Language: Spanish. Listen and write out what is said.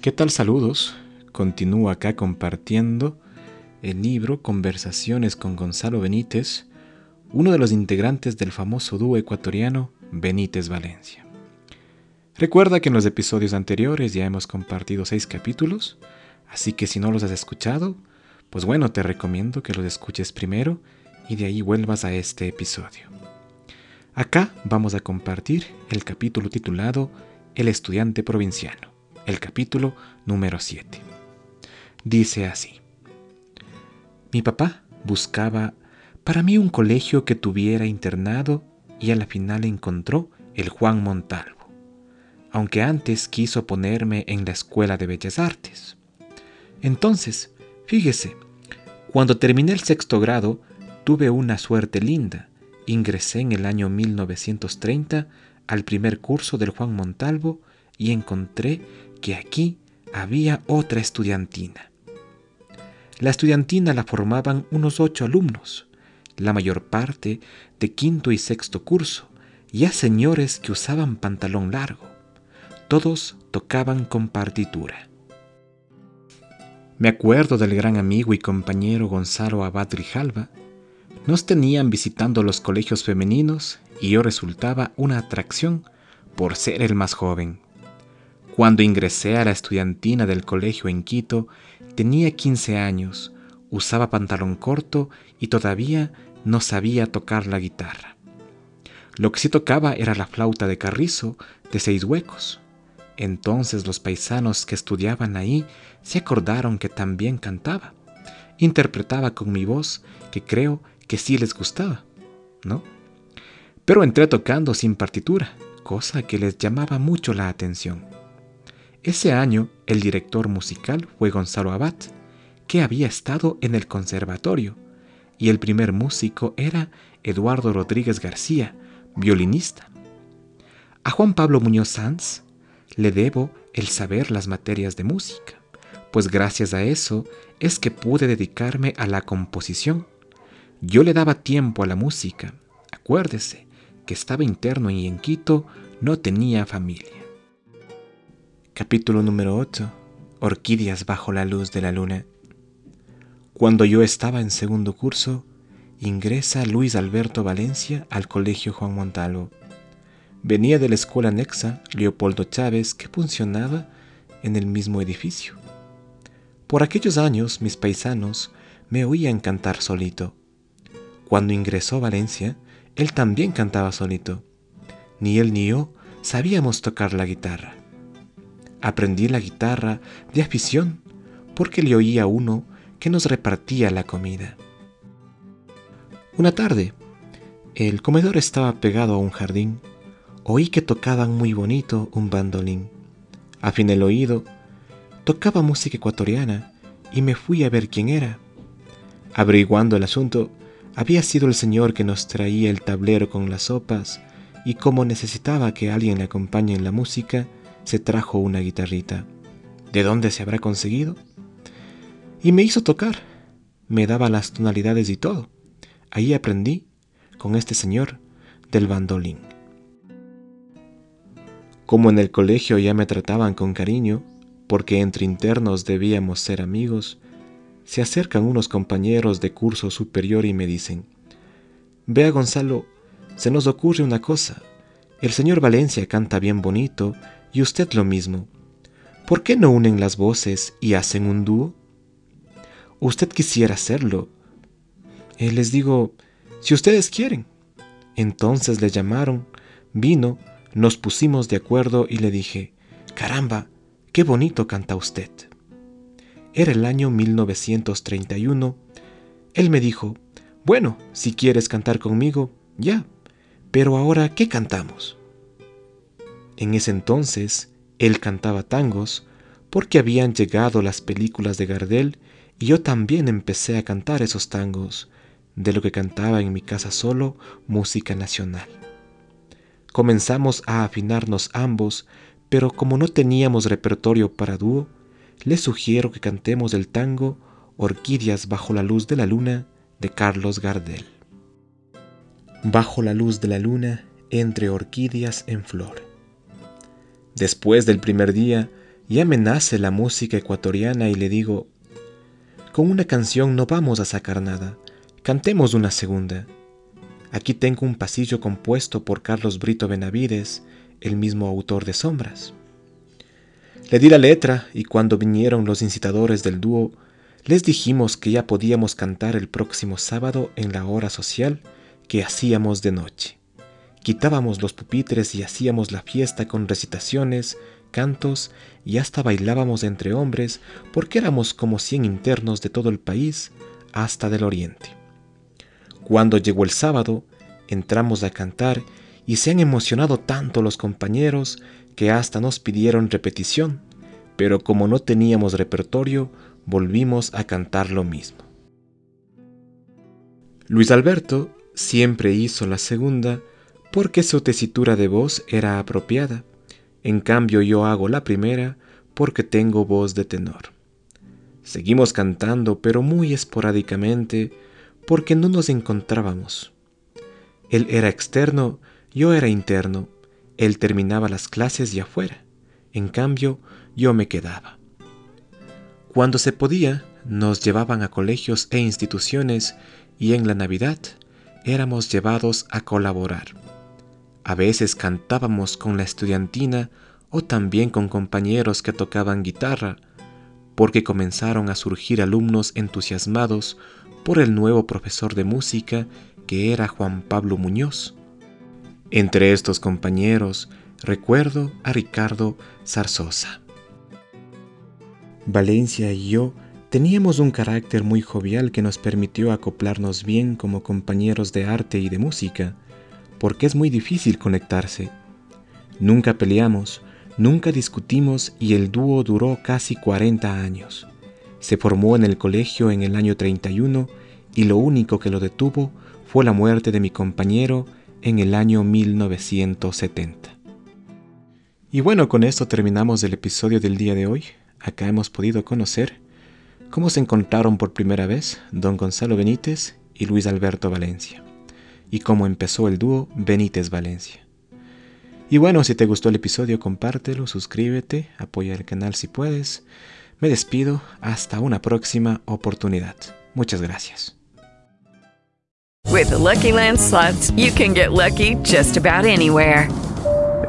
¿Qué tal saludos? Continúo acá compartiendo el libro Conversaciones con Gonzalo Benítez, uno de los integrantes del famoso dúo ecuatoriano Benítez Valencia. Recuerda que en los episodios anteriores ya hemos compartido seis capítulos, así que si no los has escuchado, pues bueno, te recomiendo que los escuches primero y de ahí vuelvas a este episodio. Acá vamos a compartir el capítulo titulado El estudiante provinciano, el capítulo número 7. Dice así. Mi papá buscaba para mí un colegio que tuviera internado y a la final encontró el Juan Montalvo aunque antes quiso ponerme en la Escuela de Bellas Artes. Entonces, fíjese, cuando terminé el sexto grado, tuve una suerte linda. Ingresé en el año 1930 al primer curso del Juan Montalvo y encontré que aquí había otra estudiantina. La estudiantina la formaban unos ocho alumnos, la mayor parte de quinto y sexto curso, ya señores que usaban pantalón largo todos tocaban con partitura. Me acuerdo del gran amigo y compañero Gonzalo Abad Grijalva. Nos tenían visitando los colegios femeninos y yo resultaba una atracción por ser el más joven. Cuando ingresé a la estudiantina del colegio en Quito, tenía 15 años, usaba pantalón corto y todavía no sabía tocar la guitarra. Lo que sí tocaba era la flauta de carrizo de seis huecos. Entonces los paisanos que estudiaban ahí se acordaron que también cantaba. Interpretaba con mi voz, que creo que sí les gustaba, ¿no? Pero entré tocando sin partitura, cosa que les llamaba mucho la atención. Ese año el director musical fue Gonzalo Abad, que había estado en el conservatorio, y el primer músico era Eduardo Rodríguez García, violinista. A Juan Pablo Muñoz Sanz le debo el saber las materias de música, pues gracias a eso es que pude dedicarme a la composición. Yo le daba tiempo a la música. Acuérdese que estaba interno y en Quito no tenía familia. Capítulo número 8. Orquídeas bajo la luz de la luna. Cuando yo estaba en segundo curso, ingresa Luis Alberto Valencia al Colegio Juan Montalvo. Venía de la escuela anexa Leopoldo Chávez que funcionaba en el mismo edificio. Por aquellos años mis paisanos me oían cantar solito. Cuando ingresó Valencia, él también cantaba solito. Ni él ni yo sabíamos tocar la guitarra. Aprendí la guitarra de afición porque le oía a uno que nos repartía la comida. Una tarde, el comedor estaba pegado a un jardín oí que tocaban muy bonito un bandolín. Afiné el oído, tocaba música ecuatoriana y me fui a ver quién era. Averiguando el asunto, había sido el señor que nos traía el tablero con las sopas y como necesitaba que alguien le acompañe en la música, se trajo una guitarrita. ¿De dónde se habrá conseguido? Y me hizo tocar. Me daba las tonalidades y todo. Ahí aprendí, con este señor, del bandolín. Como en el colegio ya me trataban con cariño, porque entre internos debíamos ser amigos, se acercan unos compañeros de curso superior y me dicen, Vea Gonzalo, se nos ocurre una cosa. El señor Valencia canta bien bonito y usted lo mismo. ¿Por qué no unen las voces y hacen un dúo? Usted quisiera hacerlo. Eh, les digo, si ustedes quieren. Entonces le llamaron, vino, nos pusimos de acuerdo y le dije, caramba, qué bonito canta usted. Era el año 1931. Él me dijo, bueno, si quieres cantar conmigo, ya, pero ahora, ¿qué cantamos? En ese entonces, Él cantaba tangos porque habían llegado las películas de Gardel y yo también empecé a cantar esos tangos, de lo que cantaba en mi casa solo música nacional. Comenzamos a afinarnos ambos, pero como no teníamos repertorio para dúo, le sugiero que cantemos el tango Orquídeas bajo la luz de la luna de Carlos Gardel. Bajo la luz de la luna, entre orquídeas en flor. Después del primer día, ya me nace la música ecuatoriana y le digo, con una canción no vamos a sacar nada, cantemos una segunda. Aquí tengo un pasillo compuesto por Carlos Brito Benavides, el mismo autor de Sombras. Le di la letra y cuando vinieron los incitadores del dúo, les dijimos que ya podíamos cantar el próximo sábado en la hora social que hacíamos de noche. Quitábamos los pupitres y hacíamos la fiesta con recitaciones, cantos y hasta bailábamos entre hombres porque éramos como cien internos de todo el país hasta del oriente. Cuando llegó el sábado, entramos a cantar y se han emocionado tanto los compañeros que hasta nos pidieron repetición, pero como no teníamos repertorio, volvimos a cantar lo mismo. Luis Alberto siempre hizo la segunda porque su tesitura de voz era apropiada. En cambio yo hago la primera porque tengo voz de tenor. Seguimos cantando, pero muy esporádicamente, porque no nos encontrábamos. Él era externo, yo era interno. Él terminaba las clases y afuera. En cambio, yo me quedaba. Cuando se podía, nos llevaban a colegios e instituciones y en la Navidad éramos llevados a colaborar. A veces cantábamos con la estudiantina o también con compañeros que tocaban guitarra, porque comenzaron a surgir alumnos entusiasmados por el nuevo profesor de música que era Juan Pablo Muñoz. Entre estos compañeros recuerdo a Ricardo Zarzosa. Valencia y yo teníamos un carácter muy jovial que nos permitió acoplarnos bien como compañeros de arte y de música, porque es muy difícil conectarse. Nunca peleamos, nunca discutimos y el dúo duró casi 40 años. Se formó en el colegio en el año 31 y lo único que lo detuvo fue la muerte de mi compañero en el año 1970. Y bueno, con esto terminamos el episodio del día de hoy. Acá hemos podido conocer cómo se encontraron por primera vez don Gonzalo Benítez y Luis Alberto Valencia y cómo empezó el dúo Benítez Valencia. Y bueno, si te gustó el episodio, compártelo, suscríbete, apoya el canal si puedes. Me despido, hasta una próxima oportunidad. Muchas gracias. With Lucky Land slots, you can get lucky just about anywhere.